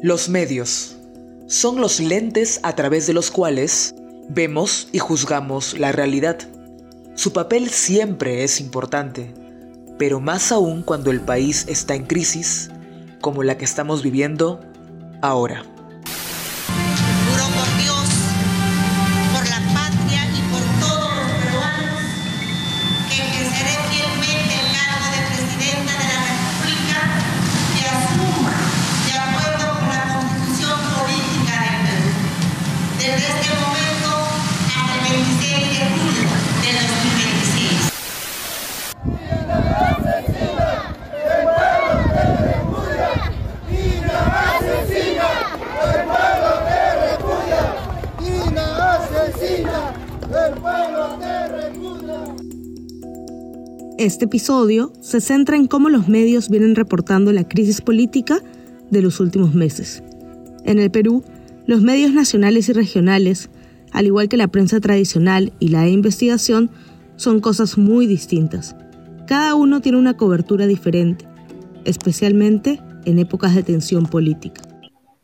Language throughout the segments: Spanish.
Los medios son los lentes a través de los cuales vemos y juzgamos la realidad. Su papel siempre es importante, pero más aún cuando el país está en crisis como la que estamos viviendo ahora. Este episodio se centra en cómo los medios vienen reportando la crisis política de los últimos meses. En el Perú, los medios nacionales y regionales, al igual que la prensa tradicional y la de investigación, son cosas muy distintas. Cada uno tiene una cobertura diferente, especialmente en épocas de tensión política.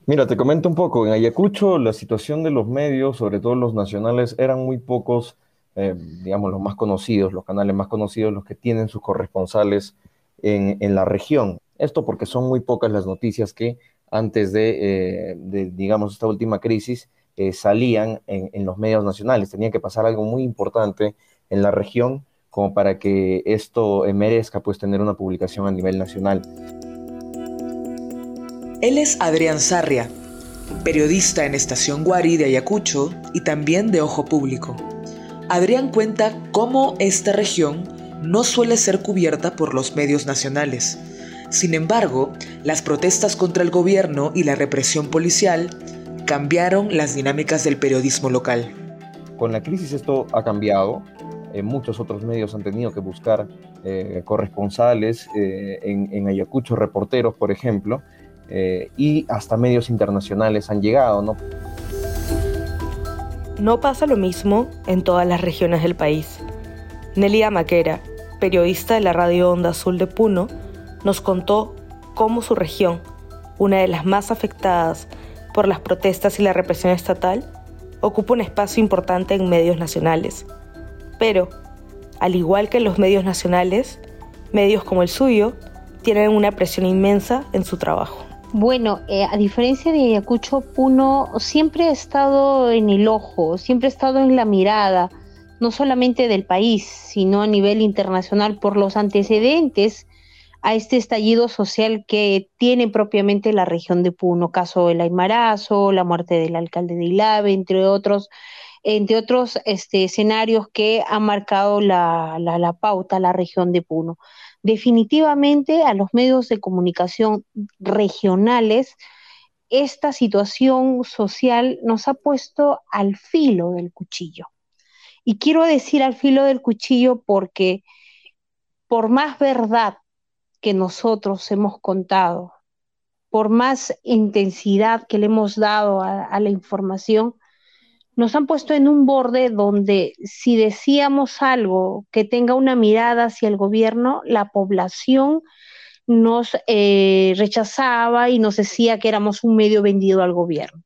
Mira, te comento un poco. En Ayacucho la situación de los medios, sobre todo los nacionales, eran muy pocos eh, digamos, los más conocidos, los canales más conocidos, los que tienen sus corresponsales en, la región. Esto porque son muy pocas las noticias que antes de, eh, digamos, esta última crisis eh, salían en, los medios nacionales. Tenía que pasar algo muy importante en la región como para que esto merezca pues tener una publicación a nivel nacional. Él es Adrián Sarria, periodista en Estación Guari de Ayacucho y también de Ojo Público. Adrián cuenta cómo esta región no suele ser cubierta por los medios nacionales. Sin embargo, las protestas contra el gobierno y la represión policial cambiaron las dinámicas del periodismo local. Con la crisis esto ha cambiado. Eh, muchos otros medios han tenido que buscar eh, corresponsales eh, en, en, Ayacucho, reporteros, por ejemplo, y hasta medios internacionales han llegado, ¿no? No pasa lo mismo en todas las regiones del país. Nelia Maquera, periodista de la radio Onda Azul de Puno, nos contó cómo su región, una de las más afectadas por las protestas y la represión estatal, ocupa un espacio importante en medios nacionales. Pero, al igual que los medios nacionales, medios como el suyo tienen una presión inmensa en su trabajo. Bueno, eh, a diferencia de Ayacucho, Puno siempre ha estado en el ojo, siempre ha estado en la mirada, no solamente del país, sino a nivel internacional por los antecedentes a este estallido social que tiene propiamente la región de Puno, caso del Aymarazo, la muerte del alcalde de Ilave, entre otros, entre otros este, escenarios que han marcado la, la, la pauta la región de Puno definitivamente a los medios de comunicación regionales, esta situación social nos ha puesto al filo del cuchillo. Y quiero decir al filo del cuchillo porque por más verdad que nosotros hemos contado, por más intensidad que le hemos dado a, la información, nos han puesto en un borde donde si decíamos algo que tenga una mirada hacia el gobierno, la población nos eh, rechazaba y nos decía que éramos un medio vendido al gobierno.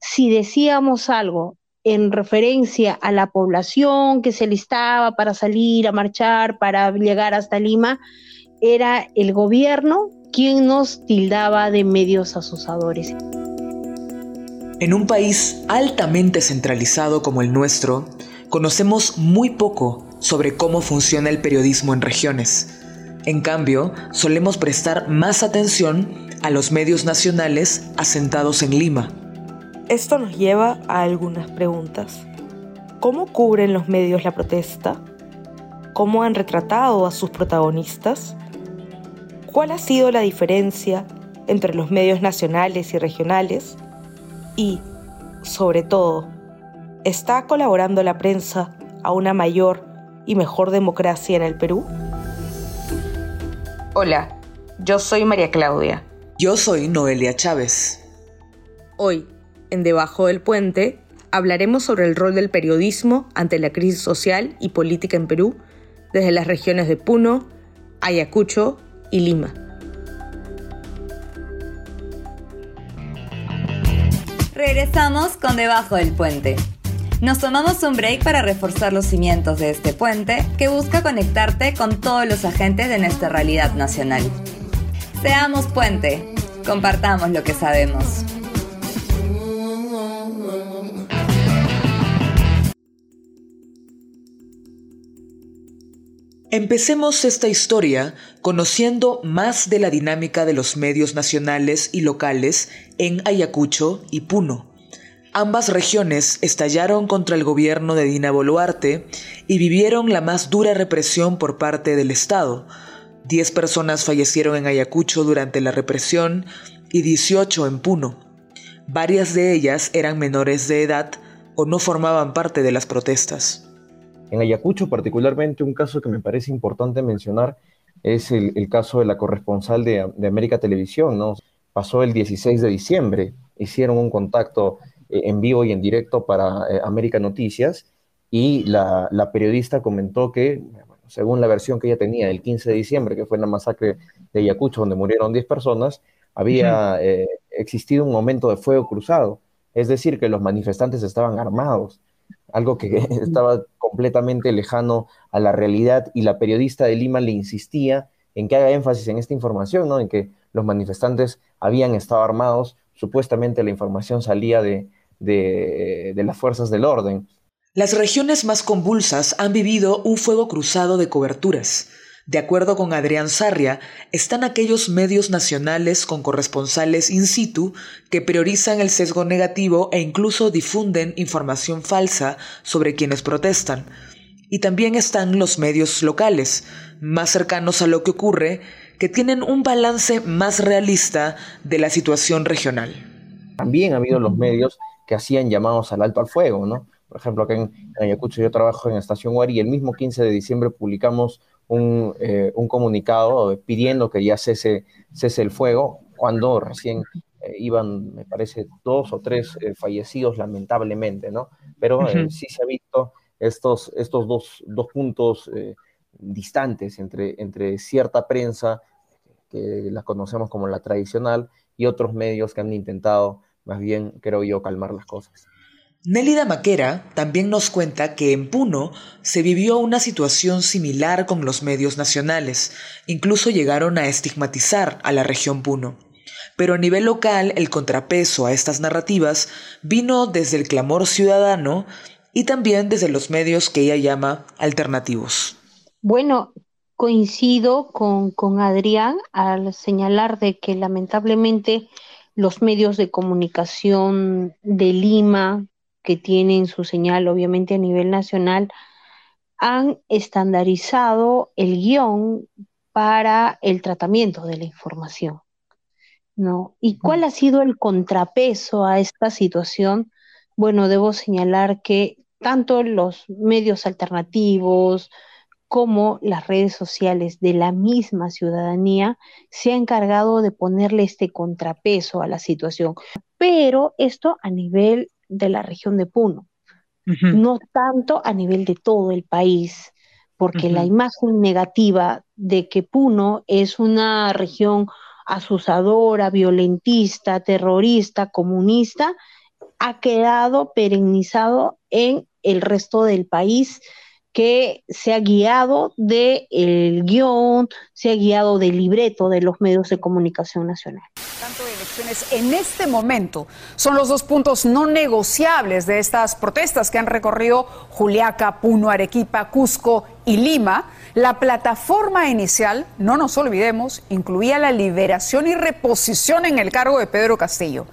Si decíamos algo en referencia a la población que se listaba para salir a marchar, para llegar hasta Lima, era el gobierno quien nos tildaba de medios asusadores. En un país altamente centralizado como el nuestro, conocemos muy poco sobre cómo funciona el periodismo en regiones. En cambio, solemos prestar más atención a los medios nacionales asentados en Lima. Esto nos lleva a algunas preguntas. ¿Cómo cubren los medios la protesta? ¿Cómo han retratado a sus protagonistas? ¿Cuál ha sido la diferencia entre los medios nacionales y regionales? Y, sobre todo, ¿está colaborando la prensa a una mayor y mejor democracia en el Perú? Hola, yo soy María Claudia. Yo soy Noelia Chávez. Hoy, en Debajo del Puente, hablaremos sobre el rol del periodismo ante la crisis social y política en Perú, desde las regiones de Puno, Ayacucho y Lima. Regresamos con Debajo del Puente. Nos tomamos un break para reforzar los cimientos de este puente que busca conectarte con todos los agentes de nuestra realidad nacional. Seamos puente, compartamos lo que sabemos. Empecemos esta historia conociendo más de la dinámica de los medios nacionales y locales en Ayacucho y Puno. Ambas regiones estallaron contra el gobierno de Dina Boluarte y vivieron la más dura represión por parte del Estado. Diez personas fallecieron en Ayacucho durante la represión y 18 en Puno. Varias de ellas eran menores de edad o no formaban parte de las protestas. En Ayacucho particularmente un caso que me parece importante mencionar es el, caso de la corresponsal de, América Televisión, ¿no? Pasó el 16 de diciembre, hicieron un contacto eh, en vivo y en directo para eh, América Noticias y la, periodista comentó que, según la versión que ella tenía del 15 de diciembre, que fue la masacre de Ayacucho donde murieron 10 personas, había eh, existido un momento de fuego cruzado, es decir, que los manifestantes estaban armados algo que estaba completamente lejano a la realidad y la periodista de Lima le insistía en que haga énfasis en esta información, ¿no? en que los manifestantes habían estado armados, supuestamente la información salía de, de, de las fuerzas del orden. Las regiones más convulsas han vivido un fuego cruzado de coberturas. De acuerdo con Adrián Sarria, están aquellos medios nacionales con corresponsales in situ que priorizan el sesgo negativo e incluso difunden información falsa sobre quienes protestan. Y también están los medios locales, más cercanos a lo que ocurre, que tienen un balance más realista de la situación regional. También ha habido los medios que hacían llamados al alto al fuego, ¿no? Por ejemplo, acá en Ayacucho yo trabajo en Estación Guari y el mismo 15 de diciembre publicamos eh, un, comunicado pidiendo que ya cese, cese el fuego, cuando recién eh, iban, me parece, dos o tres eh, fallecidos lamentablemente, ¿no? Pero sí se ha visto estos, estos dos, dos puntos distantes entre, entre cierta prensa, que la conocemos como la tradicional, y otros medios que han intentado, más bien, creo yo, calmar las cosas. Nélida Maquera también nos cuenta que en Puno se vivió una situación similar con los medios nacionales, incluso llegaron a estigmatizar a la región Puno. Pero a nivel local el contrapeso a estas narrativas vino desde el clamor ciudadano y también desde los medios que ella llama alternativos. Bueno, coincido con, con Adrián al señalar de que lamentablemente los medios de comunicación de Lima, que tienen su señal obviamente a nivel nacional, han estandarizado el guion para el tratamiento de la información. ¿no? ¿Y cuál ha sido el contrapeso a esta situación? Bueno, debo señalar que tanto los medios alternativos como las redes sociales de la misma ciudadanía se han encargado de ponerle este contrapeso a la situación, pero esto a nivel de la región de Puno, no tanto a nivel de todo el país, porque la imagen negativa de que Puno es una región asusadora, violentista, terrorista, comunista, ha quedado perennizado en el resto del país que se ha guiado del el guion, se ha guiado del libreto de los medios de comunicación nacional. Tanto elecciones en este momento son los dos puntos no negociables de estas protestas que han recorrido Juliaca, Puno, Arequipa, Cusco y Lima. La plataforma inicial, no nos olvidemos, incluía la liberación y reposición en el cargo de Pedro Castillo.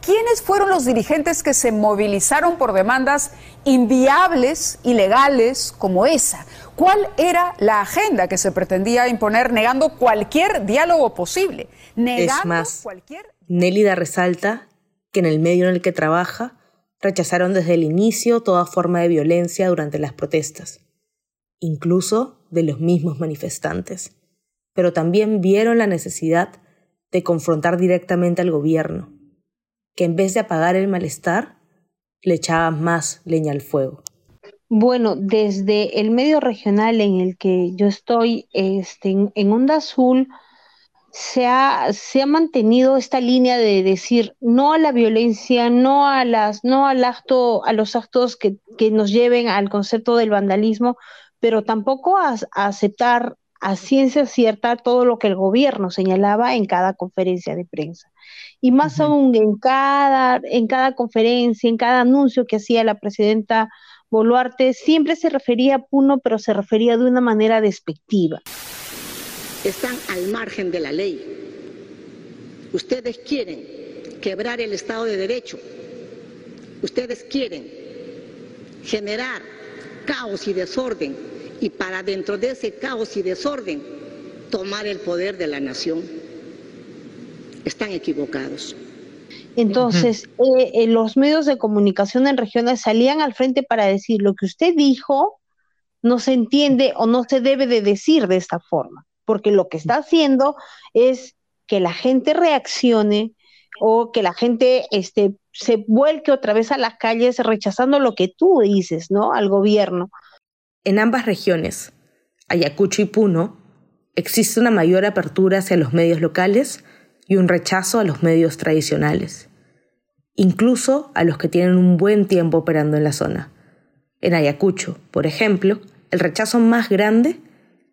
¿Quiénes fueron los dirigentes que se movilizaron por demandas inviables, ilegales como esa? ¿Cuál era la agenda que se pretendía imponer negando cualquier diálogo posible? Negando es más, cualquier... Nélida resalta que en el medio en el que trabaja rechazaron desde el inicio toda forma de violencia durante las protestas, incluso de los mismos manifestantes, pero también vieron la necesidad de confrontar directamente al gobierno que en vez de apagar el malestar, le echaban más leña al fuego. Bueno, desde el medio regional en el que yo estoy, este, en, Onda Azul, se ha, se ha mantenido esta línea de decir no a la violencia, no a las, no al acto, a los actos que, nos lleven al concepto del vandalismo, pero tampoco a, aceptar a ciencia cierta todo lo que el gobierno señalaba en cada conferencia de prensa. Y más aún en cada, en cada conferencia, en cada anuncio que hacía la presidenta Boluarte, siempre se refería a Puno, pero se refería de una manera despectiva están al margen de la ley. Ustedes quieren quebrar el Estado de Derecho. Ustedes quieren generar caos y desorden y para dentro de ese caos y desorden tomar el poder de la nación. Están equivocados. Entonces, eh, eh, los medios de comunicación en regiones salían al frente para decir lo que usted dijo no se entiende o no se debe de decir de esta forma porque lo que está haciendo es que la gente reaccione o que la gente este, se vuelque otra vez a las calles rechazando lo que tú dices, ¿no? Al gobierno. En ambas regiones, Ayacucho y Puno, existe una mayor apertura hacia los medios locales y un rechazo a los medios tradicionales, incluso a los que tienen un buen tiempo operando en la zona. En Ayacucho, por ejemplo, el rechazo más grande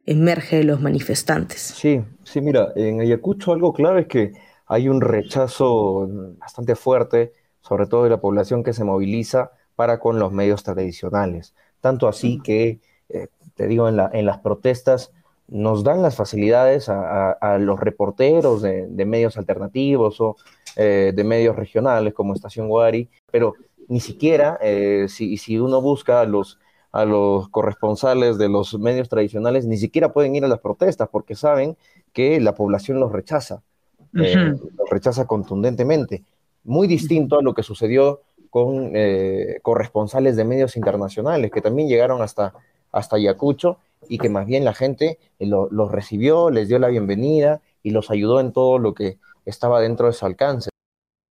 emerge de los manifestantes. Sí, sí, mira, en Ayacucho algo clave es que hay un rechazo bastante fuerte, sobre todo de la población que se moviliza para con los medios tradicionales. Tanto así que, eh, te digo, en, la, en, las protestas nos dan las facilidades a, los reporteros de, medios alternativos o eh, de medios regionales como Estación Guari, pero ni siquiera eh, si, si uno busca los a los corresponsales de los medios tradicionales ni siquiera pueden ir a las protestas porque saben que la población los rechaza, eh, los rechaza contundentemente. Muy distinto a lo que sucedió con eh, corresponsales de medios internacionales que también llegaron hasta, hasta Ayacucho y que más bien la gente los recibió, les dio la bienvenida y los ayudó en todo lo que estaba dentro de su alcance.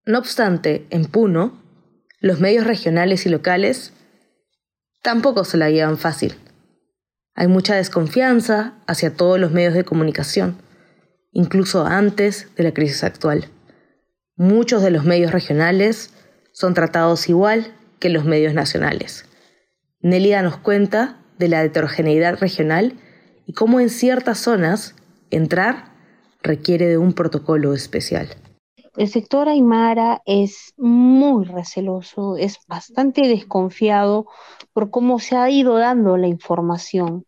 No obstante, en Puno, los medios regionales y locales tampoco se la llevan fácil. Hay mucha desconfianza hacia todos los medios de comunicación, incluso antes de la crisis actual. Muchos de los medios regionales son tratados igual que los medios nacionales. Nélida nos cuenta de la heterogeneidad regional y cómo en ciertas zonas entrar requiere de un protocolo especial. El sector Aymara es muy receloso, es bastante desconfiado por cómo se ha ido dando la información.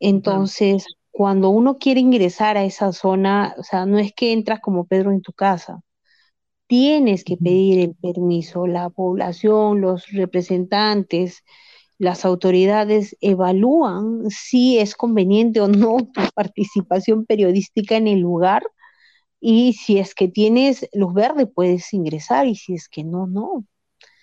Entonces, cuando uno quiere ingresar a esa zona, o sea, no es que entras como Pedro en tu casa. Tienes que pedir el permiso. La población, los representantes, las autoridades evalúan si es conveniente o no tu participación periodística en el lugar y si es que tienes luz verde puedes ingresar y si es que no, no.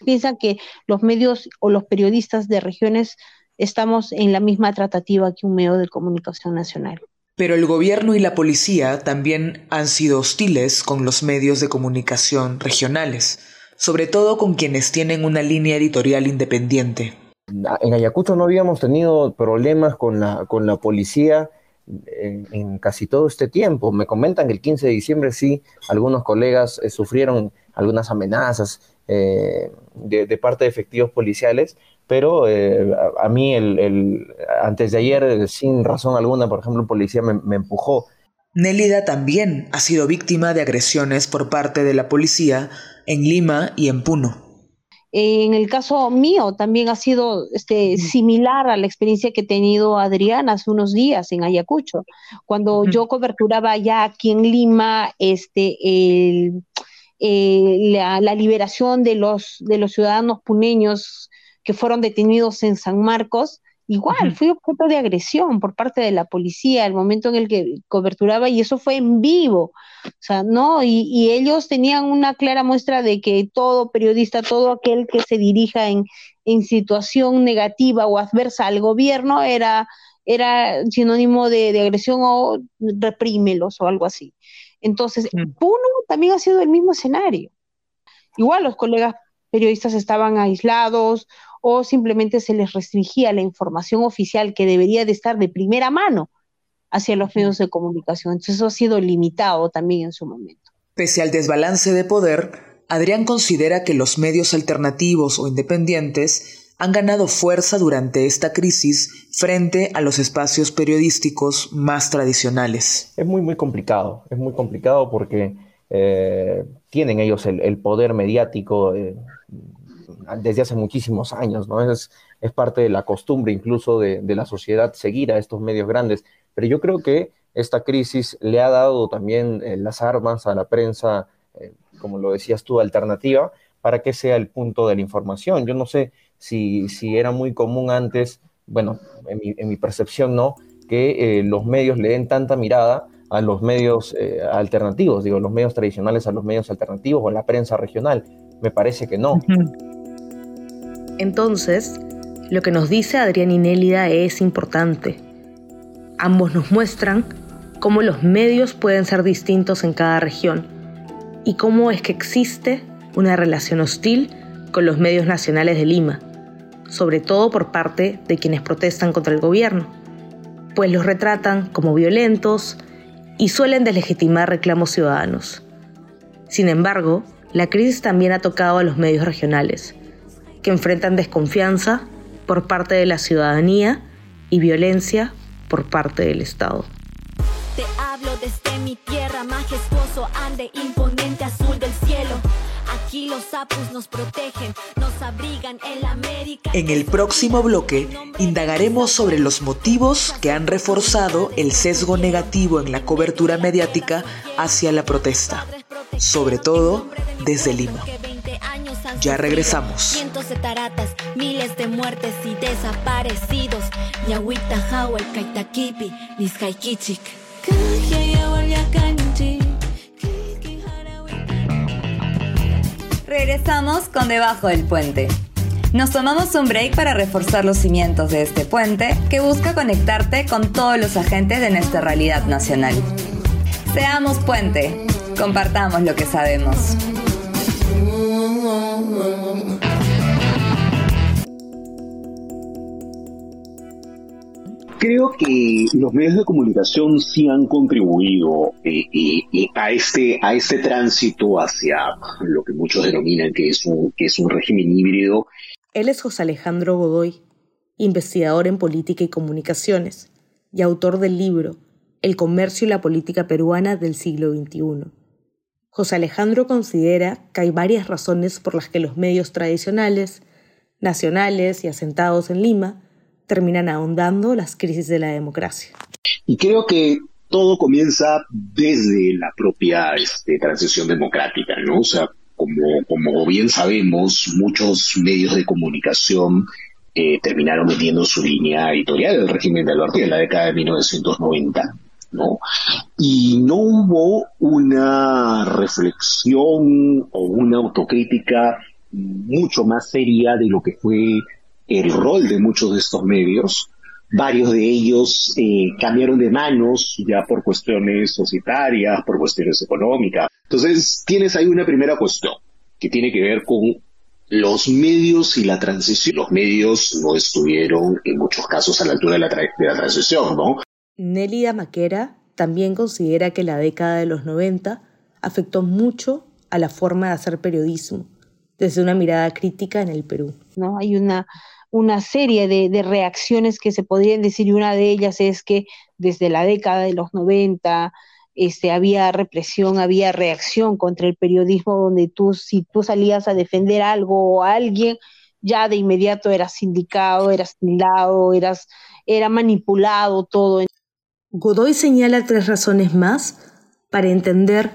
Piensan que los medios o los periodistas de regiones estamos en la misma tratativa que un medio de comunicación nacional. Pero el gobierno y la policía también han sido hostiles con los medios de comunicación regionales, sobre todo con quienes tienen una línea editorial independiente. En Ayacucho no habíamos tenido problemas con la, con la policía en, casi todo este tiempo. Me comentan que el 15 de diciembre sí, algunos colegas eh, sufrieron algunas amenazas eh, de, parte de efectivos policiales, pero eh, a, mí el, antes de ayer, sin razón alguna, por ejemplo, un policía me, me empujó. Nélida también ha sido víctima de agresiones por parte de la policía en Lima y en Puno. En el caso mío también ha sido este, similar a la experiencia que he tenido Adriana hace unos días en Ayacucho, cuando yo coberturaba ya aquí en Lima este, eh, la, la, liberación de los, de los ciudadanos puneños que fueron detenidos en San Marcos. Igual, fui objeto de agresión por parte de la policía el momento en el que coberturaba y eso fue en vivo. O sea, ¿no? Y, ellos tenían una clara muestra de que todo periodista, todo aquel que se dirija en, situación negativa o adversa al gobierno era, era sinónimo de, agresión o reprímelos o algo así. Entonces, mm. Puno también ha sido el mismo escenario. Igual los colegas periodistas estaban aislados o simplemente se les restringía la información oficial que debería de estar de primera mano hacia los medios de comunicación. Entonces eso ha sido limitado también en su momento. Pese al desbalance de poder, Adrián considera que los medios alternativos o independientes han ganado fuerza durante esta crisis frente a los espacios periodísticos más tradicionales. Es muy, muy complicado, es muy complicado porque eh, tienen ellos el, poder mediático eh, desde hace muchísimos años, ¿no? Es, es parte de la costumbre incluso de, la sociedad seguir a estos medios grandes, pero yo creo que esta crisis le ha dado también eh, las armas a la prensa, como lo decías tú, alternativa, para que sea el punto de la información. Yo no sé si, si era muy común antes, bueno, en mi, percepción no, que los medios le den tanta mirada a los medios eh, alternativos, digo, los medios tradicionales a los medios alternativos o la prensa regional. Me parece que no. Entonces, lo que nos dice Adrián Inélida es importante. Ambos nos muestran cómo los medios pueden ser distintos en cada región y cómo es que existe una relación hostil con los medios nacionales de Lima, sobre todo por parte de quienes protestan contra el gobierno, pues los retratan como violentos, y suelen deslegitimar reclamos ciudadanos. Sin embargo, la crisis también ha tocado a los medios regionales, que enfrentan desconfianza por parte de la ciudadanía y violencia por parte del Estado. Te hablo desde mi tierra, majestuoso, ande imponente azul del cielo. Aquí los sapos nos protegen, nos abrigan en la América. En el próximo bloque indagaremos sobre los motivos que han reforzado el sesgo negativo en la cobertura mediática hacia la protesta, sobre todo desde Lima. Ya regresamos. Cientos de taratas, miles de muertes y desaparecidos. Yahuita, Hawel, Kaitakipi, Nizhaikichik. Regresamos con Debajo del Puente. Nos tomamos un break para reforzar los cimientos de este puente que busca conectarte con todos los agentes de nuestra realidad nacional. Seamos puente, compartamos lo que sabemos. Creo que los medios de comunicación sí han contribuido eh, eh, a, este, a este tránsito hacia lo que muchos denominan que es, un, que es un régimen híbrido. Él es José Alejandro Godoy, investigador en política y comunicaciones y autor del libro El comercio y la política peruana del siglo XXI. José Alejandro considera que hay varias razones por las que los medios tradicionales, nacionales y asentados en Lima terminan ahondando las crisis de la democracia. Y creo que todo comienza desde la propia este, transición democrática, ¿no? O sea, como, bien sabemos, muchos medios de comunicación eh, terminaron metiendo su línea editorial del régimen de Alberti en la década de 1990. ¿No? Y no hubo una reflexión o una autocrítica mucho más seria de lo que fue el rol de muchos de estos medios. Varios de ellos eh, cambiaron de manos ya por cuestiones societarias, por cuestiones económicas. Entonces, tienes ahí una primera cuestión que tiene que ver con los medios y la transición. Los medios no estuvieron en muchos casos a la altura de la, de la transición, ¿no? Nelly Maquera también considera que la década de los 90 afectó mucho a la forma de hacer periodismo, desde una mirada crítica en el Perú. ¿no? Hay una una serie de, reacciones que se podrían decir y una de ellas es que desde la década de los 90 este, había represión, había reacción contra el periodismo donde tú, si tú salías a defender algo o a alguien, ya de inmediato eras sindicado, eras tildado, eras, era manipulado todo. Godoy señala tres razones más para entender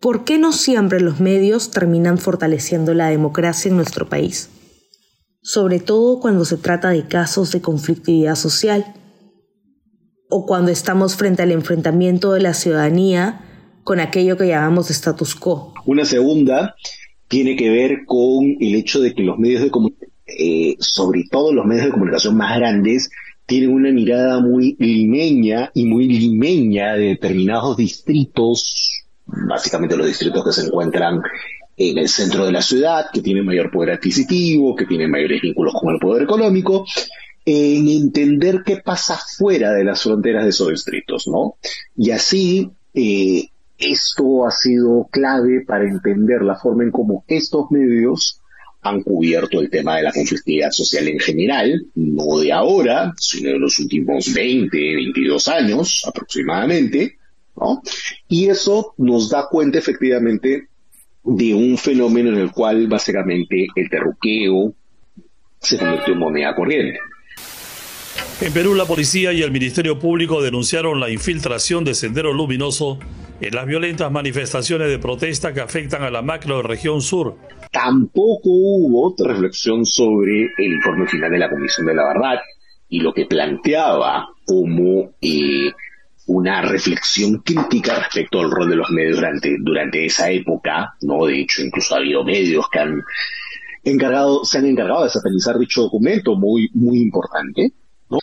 por qué no siempre los medios terminan fortaleciendo la democracia en nuestro país sobre todo cuando se trata de casos de conflictividad social o cuando estamos frente al enfrentamiento de la ciudadanía con aquello que llamamos status quo. Una segunda tiene que ver con el hecho de que los medios de comunicación, eh, sobre todo los medios de comunicación más grandes, tienen una mirada muy limeña y muy limeña de determinados distritos, básicamente los distritos que se encuentran en el centro de la ciudad, que tiene mayor poder adquisitivo, que tiene mayores vínculos con el poder económico, en entender qué pasa fuera de las fronteras de esos distritos, ¿no? Y así, eh, esto ha sido clave para entender la forma en cómo estos medios han cubierto el tema de la conflictividad social en general, no de ahora, sino de los últimos 20, 22 años aproximadamente, ¿no? Y eso nos da cuenta efectivamente de un fenómeno en el cual básicamente el terruqueo se convirtió en moneda corriente. En Perú, la policía y el Ministerio Público denunciaron la infiltración de Sendero Luminoso en las violentas manifestaciones de protesta que afectan a la macro región sur. Tampoco hubo reflexión sobre el informe final de la Comisión de la Verdad y lo que planteaba como eh, una reflexión crítica respecto al rol de los medios durante, durante esa época, ¿no? De hecho, incluso ha habido medios que han encargado, se han encargado de satanizar dicho documento muy, muy importante.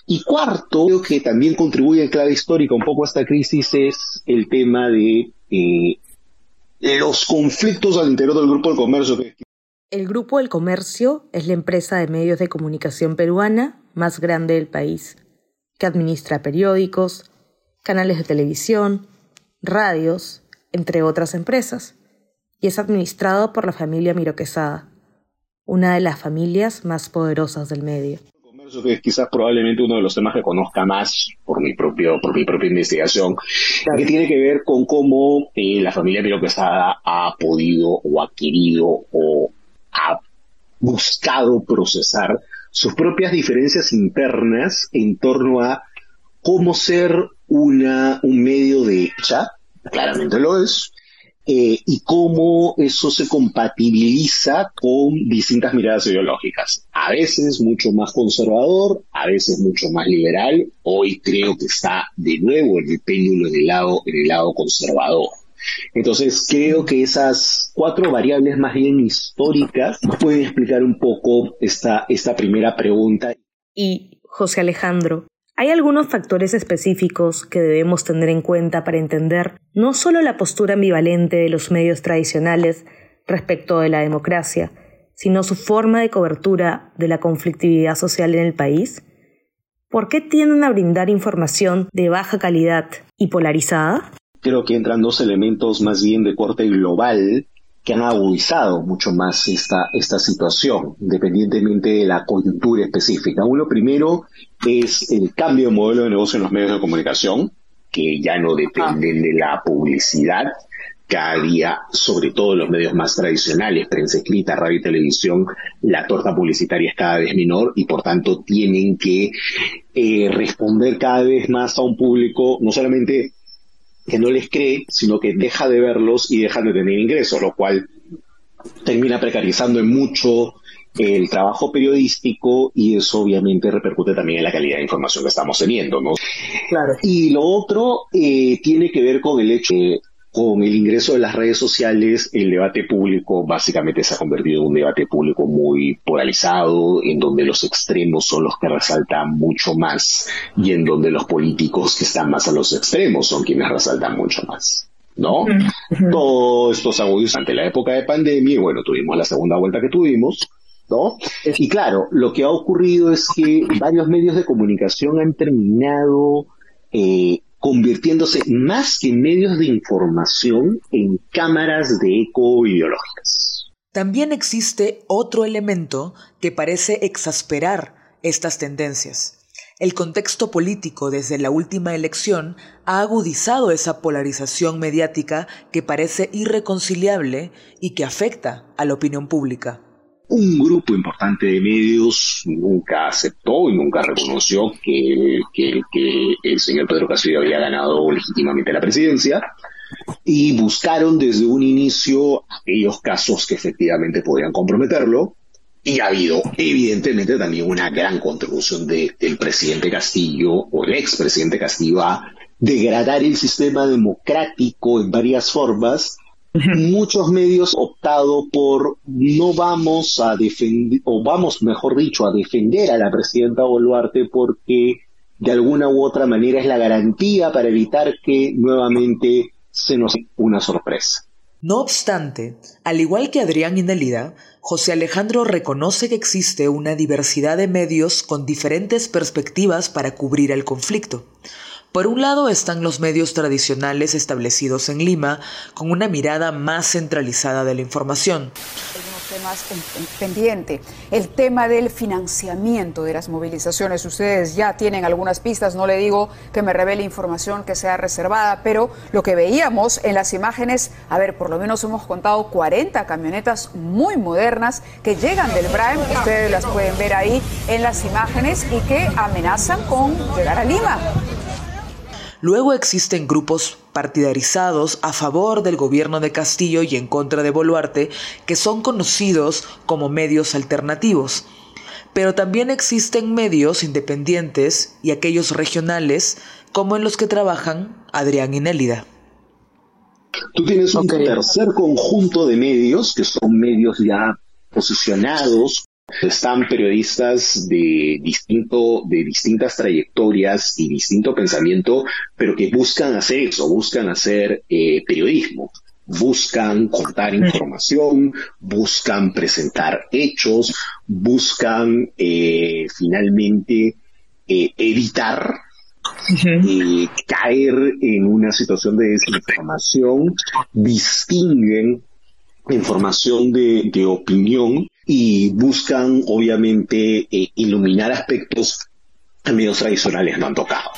Y cuarto, creo que también contribuye en clave histórica un poco a esta crisis es el tema de eh, los conflictos al interior del Grupo del Comercio. El Grupo del Comercio es la empresa de medios de comunicación peruana más grande del país, que administra periódicos, canales de televisión, radios, entre otras empresas, y es administrado por la familia Miroquesada, una de las familias más poderosas del medio que es quizás probablemente uno de los temas que conozca más por mi propio por mi propia investigación que tiene que ver con cómo eh, la familia Quesada ha podido o ha querido o ha buscado procesar sus propias diferencias internas en torno a cómo ser una un medio de hecha claramente lo es eh, y cómo eso se compatibiliza con distintas miradas ideológicas. A veces mucho más conservador, a veces mucho más liberal. Hoy creo que está de nuevo en el péndulo en el lado, en el lado conservador. Entonces creo que esas cuatro variables más bien históricas pueden explicar un poco esta, esta primera pregunta. Y José Alejandro, hay algunos factores específicos que debemos tener en cuenta para entender no solo la postura ambivalente de los medios tradicionales respecto de la democracia, sino su forma de cobertura de la conflictividad social en el país. ¿Por qué tienden a brindar información de baja calidad y polarizada? Creo que entran dos elementos más bien de corte global que han agudizado mucho más esta, esta situación, independientemente de la coyuntura específica. Uno primero es el cambio de modelo de negocio en los medios de comunicación, que ya no dependen de la publicidad. Cada día, sobre todo los medios más tradicionales, prensa escrita, radio y televisión, la torta publicitaria es cada vez menor y por tanto tienen que eh, responder cada vez más a un público no solamente que no les cree, sino que deja de verlos y deja de tener ingresos, lo cual termina precarizando en mucho el trabajo periodístico y eso obviamente repercute también en la calidad de información que estamos teniendo, ¿no? Claro. Y lo otro eh, tiene que ver con el hecho de con el ingreso de las redes sociales, el debate público básicamente se ha convertido en un debate público muy polarizado, en donde los extremos son los que resaltan mucho más y en donde los políticos que están más a los extremos son quienes resaltan mucho más. ¿No? Todo esto se agudizó ante la época de pandemia y bueno, tuvimos la segunda vuelta que tuvimos, ¿no? Y claro, lo que ha ocurrido es que varios medios de comunicación han terminado eh, convirtiéndose más que medios de información en cámaras de eco ideológicas. También existe otro elemento que parece exasperar estas tendencias. El contexto político desde la última elección ha agudizado esa polarización mediática que parece irreconciliable y que afecta a la opinión pública un grupo importante de medios nunca aceptó y nunca reconoció que, el señor Pedro Castillo había ganado legítimamente la presidencia y buscaron desde un inicio aquellos casos que efectivamente podían comprometerlo y ha habido evidentemente también una gran contribución del presidente Castillo o el expresidente Castillo a degradar el sistema democrático en varias formas muchos medios optado por no vamos a defender, o vamos, mejor dicho, a defender a la presidenta Boluarte porque de alguna u otra manera es la garantía para evitar que nuevamente se nos una sorpresa. No obstante, al igual que Adrián y Nelida, José Alejandro reconoce que existe una diversidad de medios con diferentes perspectivas para cubrir el conflicto. Por un lado están los medios tradicionales establecidos en Lima, con una mirada más centralizada de la información. temas pendiente. El tema del financiamiento de las movilizaciones. Ustedes ya tienen algunas pistas, no le digo que me revele información que sea reservada, pero lo que veíamos en las imágenes, a ver, por lo menos hemos contado 40 camionetas muy modernas que llegan del Braem, ustedes las pueden ver ahí en las imágenes y que amenazan con llegar a Lima. Luego existen grupos partidarizados a favor del gobierno de Castillo y en contra de Boluarte, que son conocidos como medios alternativos. Pero también existen medios independientes y aquellos regionales, como en los que trabajan Adrián y Nélida. Tú tienes un tercer conjunto de medios, que son medios ya posicionados están periodistas de distinto, de distintas trayectorias y distinto pensamiento, pero que buscan hacer eso, buscan hacer eh, periodismo, buscan contar información, buscan presentar hechos, buscan eh, finalmente eh, evitar caer en una situación de desinformación, distinguen información de, de opinión y buscan obviamente eh, iluminar aspectos que medios tradicionales no han tocado.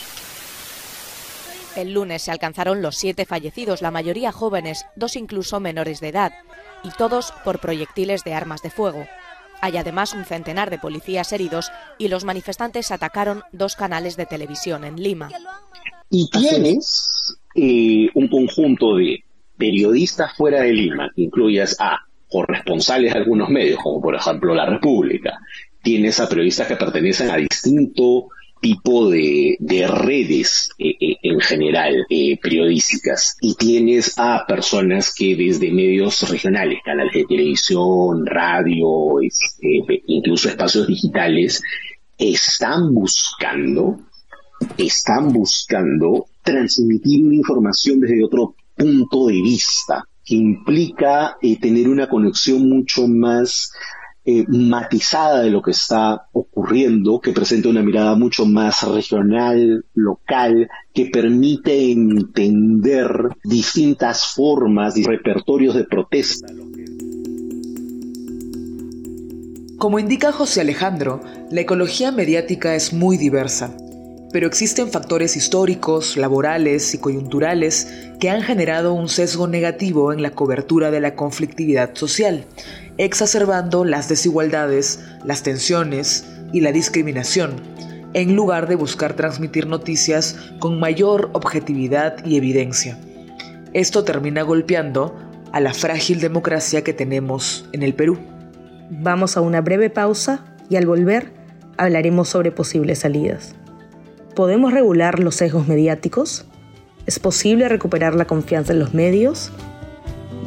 El lunes se alcanzaron los siete fallecidos, la mayoría jóvenes, dos incluso menores de edad, y todos por proyectiles de armas de fuego. Hay además un centenar de policías heridos y los manifestantes atacaron dos canales de televisión en Lima. Y tienes eh, un conjunto de periodistas fuera de Lima, que incluyas a corresponsales de algunos medios, como por ejemplo La República. Tienes a periodistas que pertenecen a distinto tipo de, redes eh, eh, en general eh, periodísticas y tienes a personas que desde medios regionales, canales de televisión, radio, este, incluso espacios digitales, están buscando, están buscando transmitir una información desde otro punto de vista que implica eh, tener una conexión mucho más eh, matizada de lo que está ocurriendo, que presenta una mirada mucho más regional, local, que permite entender distintas formas y repertorios de protesta. Como indica José Alejandro, la ecología mediática es muy diversa pero existen factores históricos, laborales y coyunturales que han generado un sesgo negativo en la cobertura de la conflictividad social, exacerbando las desigualdades, las tensiones y la discriminación, en lugar de buscar transmitir noticias con mayor objetividad y evidencia. Esto termina golpeando a la frágil democracia que tenemos en el Perú. Vamos a una breve pausa y al volver hablaremos sobre posibles salidas. ¿Podemos regular los sesgos mediáticos? ¿Es posible recuperar la confianza en los medios?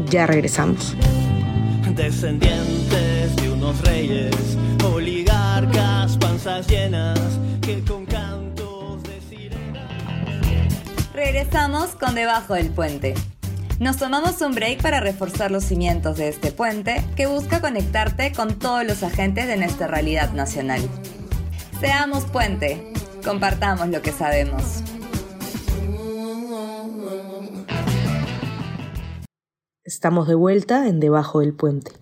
Ya regresamos. Descendientes de unos reyes, oligarcas, panzas llenas, que con cantos de sirena. Regresamos con Debajo del Puente. Nos tomamos un break para reforzar los cimientos de este puente que busca conectarte con todos los agentes de nuestra realidad nacional. Seamos puente, Compartamos lo que sabemos. Estamos de vuelta en Debajo del Puente.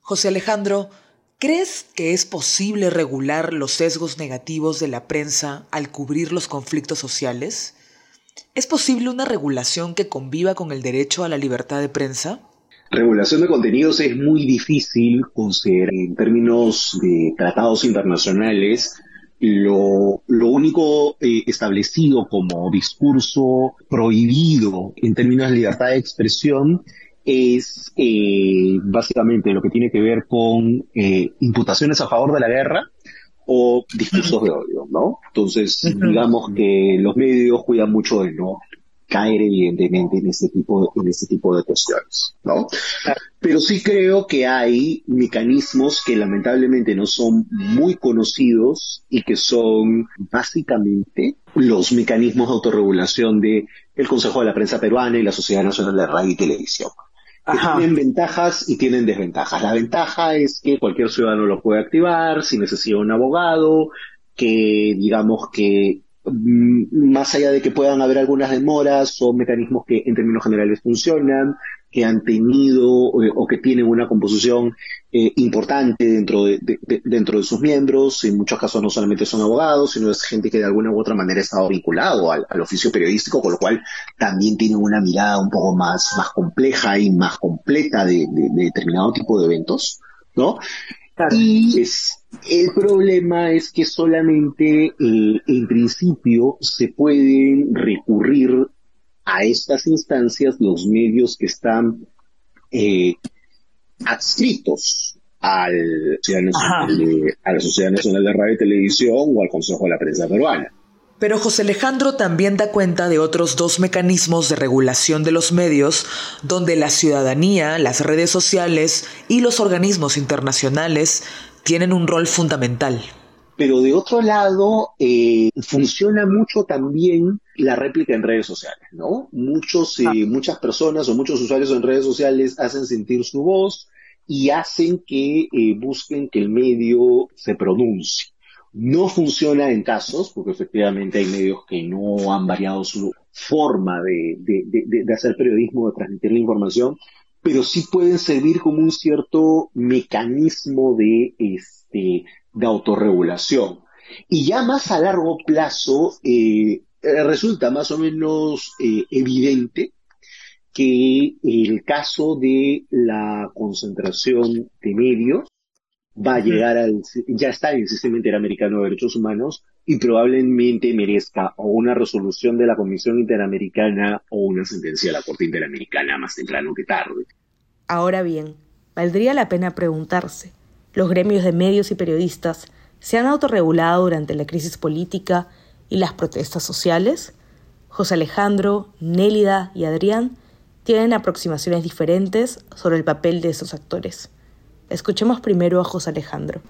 José Alejandro, ¿crees que es posible regular los sesgos negativos de la prensa al cubrir los conflictos sociales? ¿Es posible una regulación que conviva con el derecho a la libertad de prensa? Regulación de contenidos es muy difícil considerar en términos de tratados internacionales lo, único eh, establecido como discurso prohibido en términos de libertad de expresión es eh, básicamente lo que tiene que ver con eh, imputaciones a favor de la guerra o discursos de odio, ¿no? Entonces, digamos que los medios cuidan mucho de no caer evidentemente en este tipo, en este tipo de cuestiones, ¿no? Pero sí creo que hay mecanismos que lamentablemente no son muy conocidos y que son básicamente los mecanismos de autorregulación de el Consejo de la Prensa Peruana y la Sociedad Nacional de Radio y Televisión. tienen ventajas y tienen desventajas. La ventaja es que cualquier ciudadano lo puede activar sin necesidad de un abogado, que digamos que más allá de que puedan haber algunas demoras, son mecanismos que en términos generales funcionan, que han tenido o que tienen una composición eh, importante dentro de, dentro de sus miembros. En muchos casos no solamente son abogados, sino es gente que de alguna u otra manera ha estado vinculado al, oficio periodístico, con lo cual también tienen una mirada un poco más, más compleja y más completa de, determinado tipo de eventos, ¿no? Y es, el problema es que solamente eh, en principio se pueden recurrir a estas instancias los medios que están eh, adscritos al, a la Sociedad Nacional de Radio y Televisión o al Consejo de la Prensa Peruana. Pero José Alejandro también da cuenta de otros dos mecanismos de regulación de los medios donde la ciudadanía, las redes sociales y los organismos internacionales tienen un rol fundamental. Pero de otro lado, eh, funciona mucho también la réplica en redes sociales, ¿no? Muchos, eh, ah. muchas personas o muchos usuarios en redes sociales hacen sentir su voz y hacen que eh, busquen que el medio se pronuncie. No funciona en casos, porque efectivamente hay medios que no han variado su forma de, de, de hacer periodismo, de transmitir la información, pero sí pueden servir como un cierto mecanismo de, este, de autorregulación. Y ya más a largo plazo eh, eh, resulta más o menos eh, evidente que el caso de la concentración de medios va a llegar al, ya está en el Sistema Interamericano de Derechos Humanos y probablemente merezca o una resolución de la Comisión Interamericana o una sentencia de la Corte Interamericana más temprano que tarde. Ahora bien, valdría la pena preguntarse, los gremios de medios y periodistas se han autorregulado durante la crisis política y las protestas sociales? José Alejandro, Nélida y Adrián tienen aproximaciones diferentes sobre el papel de esos actores. Escuchemos primero a José Alejandro.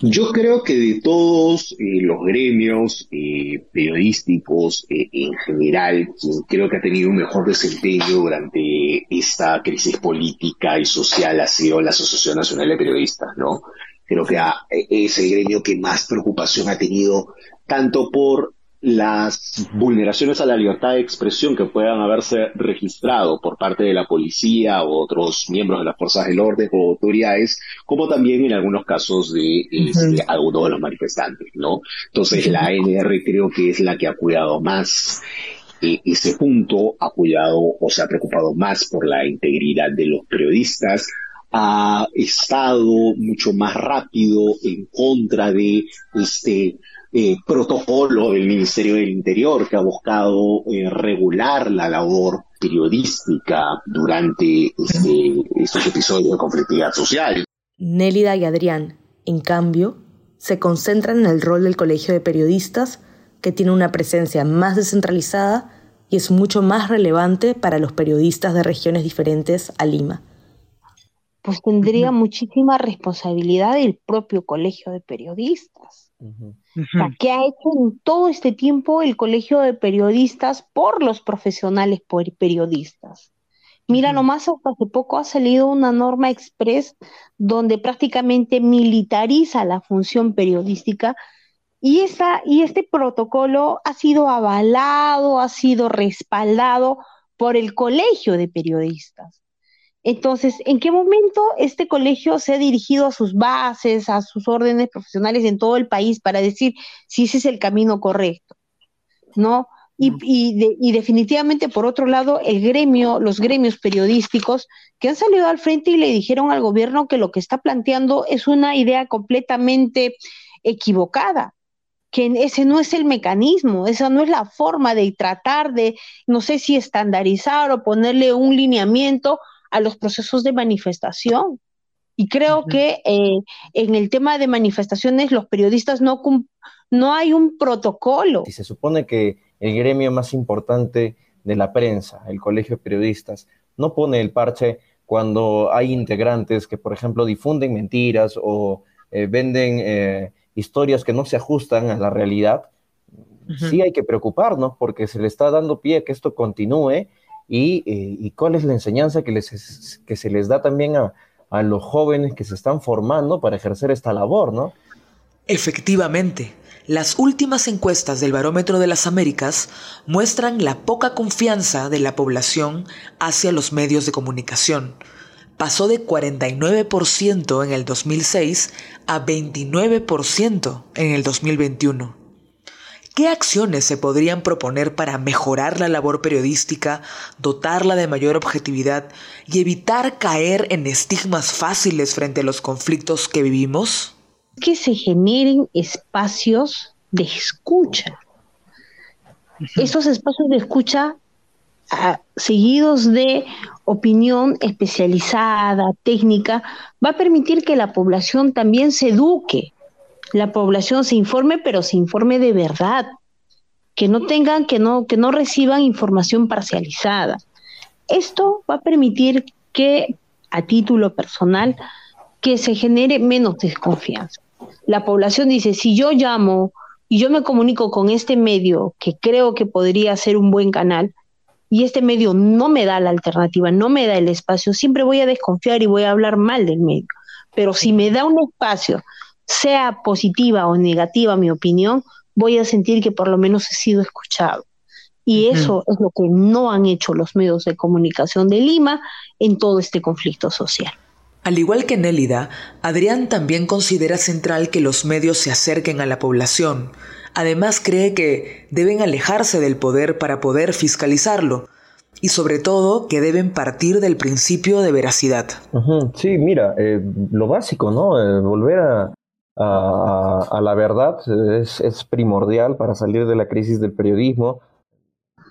Yo creo que de todos eh, los gremios eh, periodísticos eh, en general, creo que ha tenido un mejor desempeño durante esta crisis política y social ha sido la Asociación Nacional de Periodistas, ¿no? Creo que es el gremio que más preocupación ha tenido tanto por las vulneraciones a la libertad de expresión que puedan haberse registrado por parte de la policía o otros miembros de las fuerzas del orden o autoridades, como también en algunos casos de, este, algunos de los manifestantes, ¿no? Entonces la ANR creo que es la que ha cuidado más eh, ese punto, ha cuidado o se ha preocupado más por la integridad de los periodistas, ha estado mucho más rápido en contra de este eh, protocolo del Ministerio del Interior que ha buscado eh, regular la labor periodística durante este, estos episodios de conflictividad social. Nélida y Adrián, en cambio, se concentran en el rol del Colegio de Periodistas, que tiene una presencia más descentralizada y es mucho más relevante para los periodistas de regiones diferentes a Lima. Pues tendría muchísima responsabilidad el propio Colegio de Periodistas. ¿Qué ha hecho en todo este tiempo el Colegio de Periodistas por los profesionales periodistas? Mira, nomás hace poco ha salido una norma express donde prácticamente militariza la función periodística y, esa, y este protocolo ha sido avalado, ha sido respaldado por el Colegio de Periodistas. Entonces, ¿en qué momento este colegio se ha dirigido a sus bases, a sus órdenes profesionales en todo el país para decir si ese es el camino correcto? ¿No? Y, definitivamente, por otro lado, el gremio, los gremios periodísticos que han salido al frente y le dijeron al gobierno que lo que está planteando es una idea completamente equivocada, que ese no es el mecanismo, esa no es la forma de tratar de, no sé si estandarizar o ponerle un lineamiento a los procesos de manifestación. Y creo que eh, en el tema de manifestaciones los periodistas no, no hay un protocolo. Y se supone que el gremio más importante de la prensa, el Colegio de Periodistas, no pone el parche cuando hay integrantes que, por ejemplo, difunden mentiras o eh, venden eh, historias que no se ajustan a la realidad. Sí hay que preocuparnos porque se le está dando pie a que esto continúe y, y cuál es la enseñanza que, les, que se les da también a, a los jóvenes que se están formando para ejercer esta labor, ¿no? Efectivamente, las últimas encuestas del Barómetro de las Américas muestran la poca confianza de la población hacia los medios de comunicación. Pasó de 49% en el 2006 a 29% en el 2021. ¿Qué acciones se podrían proponer para mejorar la labor periodística, dotarla de mayor objetividad y evitar caer en estigmas fáciles frente a los conflictos que vivimos? Que se generen espacios de escucha. Esos espacios de escucha ah, seguidos de opinión especializada, técnica, va a permitir que la población también se eduque la población se informe, pero se informe de verdad, que no tengan, que no, que no reciban información parcializada. Esto va a permitir que, a título personal, que se genere menos desconfianza. La población dice, si yo llamo y yo me comunico con este medio que creo que podría ser un buen canal, y este medio no me da la alternativa, no me da el espacio, siempre voy a desconfiar y voy a hablar mal del medio. Pero si me da un espacio sea positiva o negativa mi opinión, voy a sentir que por lo menos he sido escuchado. Y eso es lo que no han hecho los medios de comunicación de Lima en todo este conflicto social. Al igual que Nélida, Adrián también considera central que los medios se acerquen a la población. Además cree que deben alejarse del poder para poder fiscalizarlo. Y sobre todo que deben partir del principio de veracidad. Sí, mira, eh, lo básico, ¿no? Eh, volver a, a, la verdad es, primordial para salir de la crisis del periodismo,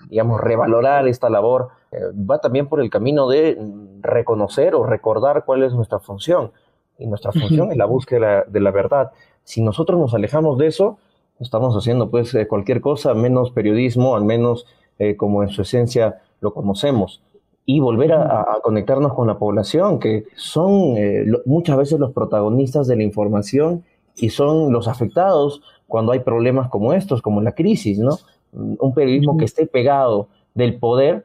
digamos, revalorar esta labor. Eh, va también por el camino de reconocer o recordar cuál es nuestra función. Y nuestra función es la búsqueda de la verdad. Si nosotros nos alejamos de eso, estamos haciendo pues eh, cualquier cosa menos periodismo, al menos eh, como en su esencia lo conocemos y volver a, conectarnos con la población, que son muchas veces los protagonistas de la información y son los afectados cuando hay problemas como estos, como la crisis, ¿no? Un periodismo que esté pegado del poder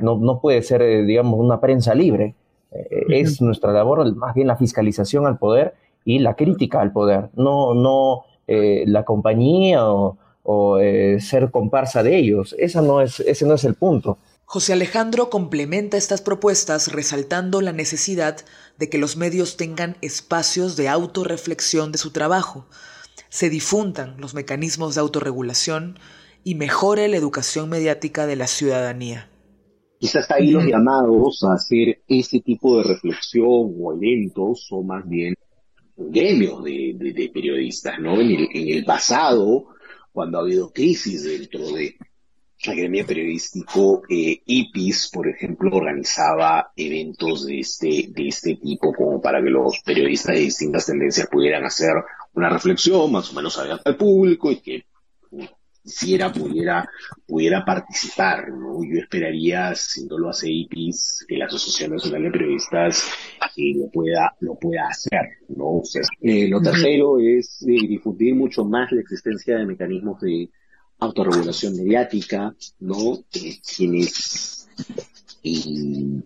no, no puede ser, eh, digamos, una prensa libre. Eh, es nuestra labor más bien la fiscalización al poder y la crítica al poder, no, no eh, la compañía o, o ser comparsa de ellos. Esa no es, ese no es el punto. José Alejandro complementa estas propuestas resaltando la necesidad de que los medios tengan espacios de autorreflexión de su trabajo, se difundan los mecanismos de autorregulación y mejore la educación mediática de la ciudadanía. Quizás ahí los llamados a hacer ese tipo de reflexión o eventos son más bien gremios de, periodistas, ¿no? En el, en el pasado, cuando ha habido crisis dentro de la gremia periodístico eh, IPIS, por ejemplo, organizaba eventos de este, de este tipo como para que los periodistas de distintas tendencias pudieran hacer una reflexión más o menos abierta al público y que quisiera pudiera, pudiera participar, ¿no? Yo esperaría, si no lo hace IPIS, que la Asociación Nacional de Periodistas eh, lo pueda, lo pueda hacer, ¿no? Eh, lo tercero es difundir mucho más la existencia de mecanismos de autorregulación mediática, ¿no? Eh, quienes, y,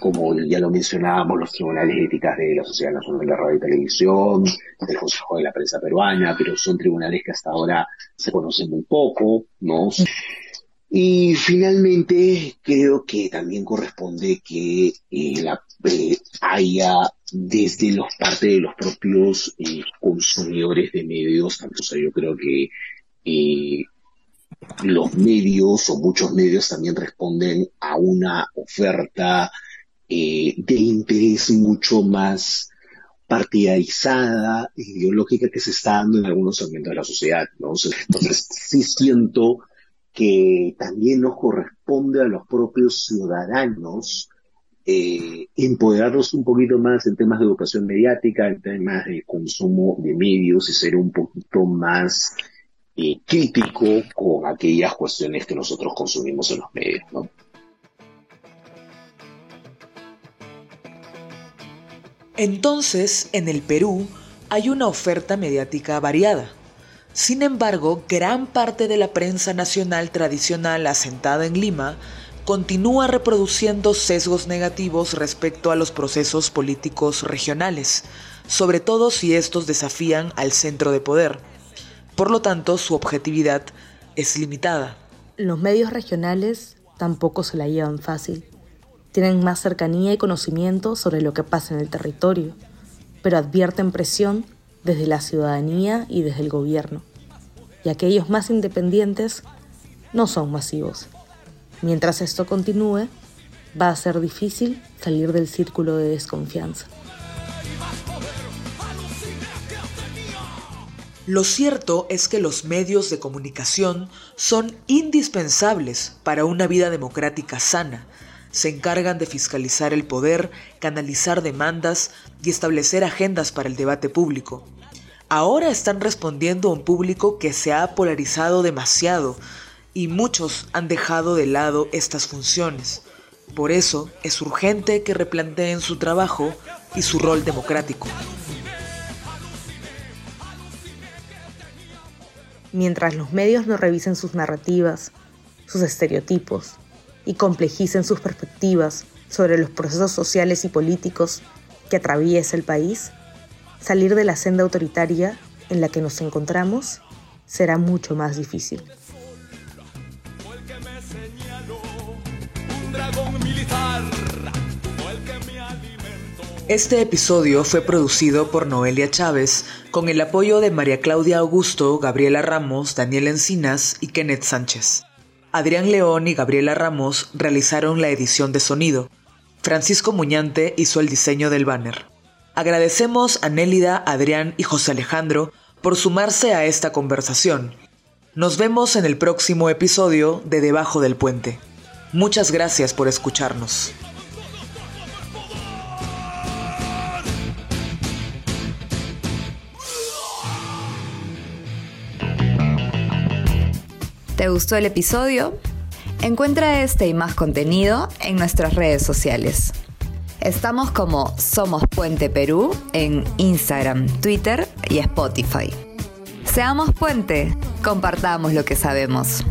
como ya lo mencionábamos, los tribunales éticas de la Sociedad Nacional de Radio y Televisión, del Consejo de la Prensa Peruana, pero son tribunales que hasta ahora se conocen muy poco, ¿no? Y finalmente creo que también corresponde que eh, la, eh, haya desde los parte de los propios eh, consumidores de medios, tanto o sea, yo creo que los medios o muchos medios también responden a una oferta eh, de interés mucho más partidarizada, ideológica que se está dando en algunos segmentos de la sociedad. Entonces, sí siento que también nos corresponde a los propios ciudadanos eh, empoderarnos un poquito más en temas de educación mediática, en temas de consumo de medios y ser un poquito más crítico con aquellas cuestiones que nosotros consumimos en los medios, ¿no? Entonces, en el Perú hay una oferta mediática variada. Sin embargo, gran parte de la prensa nacional tradicional asentada en Lima continúa reproduciendo sesgos negativos respecto a los procesos políticos regionales, sobre todo si estos desafían al centro de poder. Por lo tanto, su objetividad es limitada. Los medios regionales tampoco se la llevan fácil. Tienen más cercanía y conocimiento sobre lo que pasa en el territorio, pero advierten presión desde la ciudadanía y desde el gobierno. Y aquellos más independientes no son masivos. Mientras esto continúe, va a ser difícil salir del círculo de desconfianza. Lo cierto es que los medios de comunicación son indispensables para una vida democrática sana. Se encargan de fiscalizar el poder, canalizar demandas y establecer agendas para el debate público. Ahora están respondiendo a un público que se ha polarizado demasiado y muchos han dejado de lado estas funciones. Por eso es urgente que replanteen su trabajo y su rol democrático. Mientras los medios no revisen sus narrativas, sus estereotipos y complejicen sus perspectivas sobre los procesos sociales y políticos que atraviesa el país, salir de la senda autoritaria en la que nos encontramos será mucho más difícil. Este episodio fue producido por Noelia Chávez con el apoyo de María Claudia Augusto, Gabriela Ramos, Daniel Encinas y Kenneth Sánchez. Adrián León y Gabriela Ramos realizaron la edición de sonido. Francisco Muñante hizo el diseño del banner. Agradecemos a Nélida, Adrián y José Alejandro por sumarse a esta conversación. Nos vemos en el próximo episodio de Debajo del Puente. Muchas gracias por escucharnos. ¿Te gustó el episodio? Encuentra este y más contenido en nuestras redes sociales. Estamos como Somos Puente Perú en Instagram, Twitter y Spotify. Seamos puente, compartamos lo que sabemos.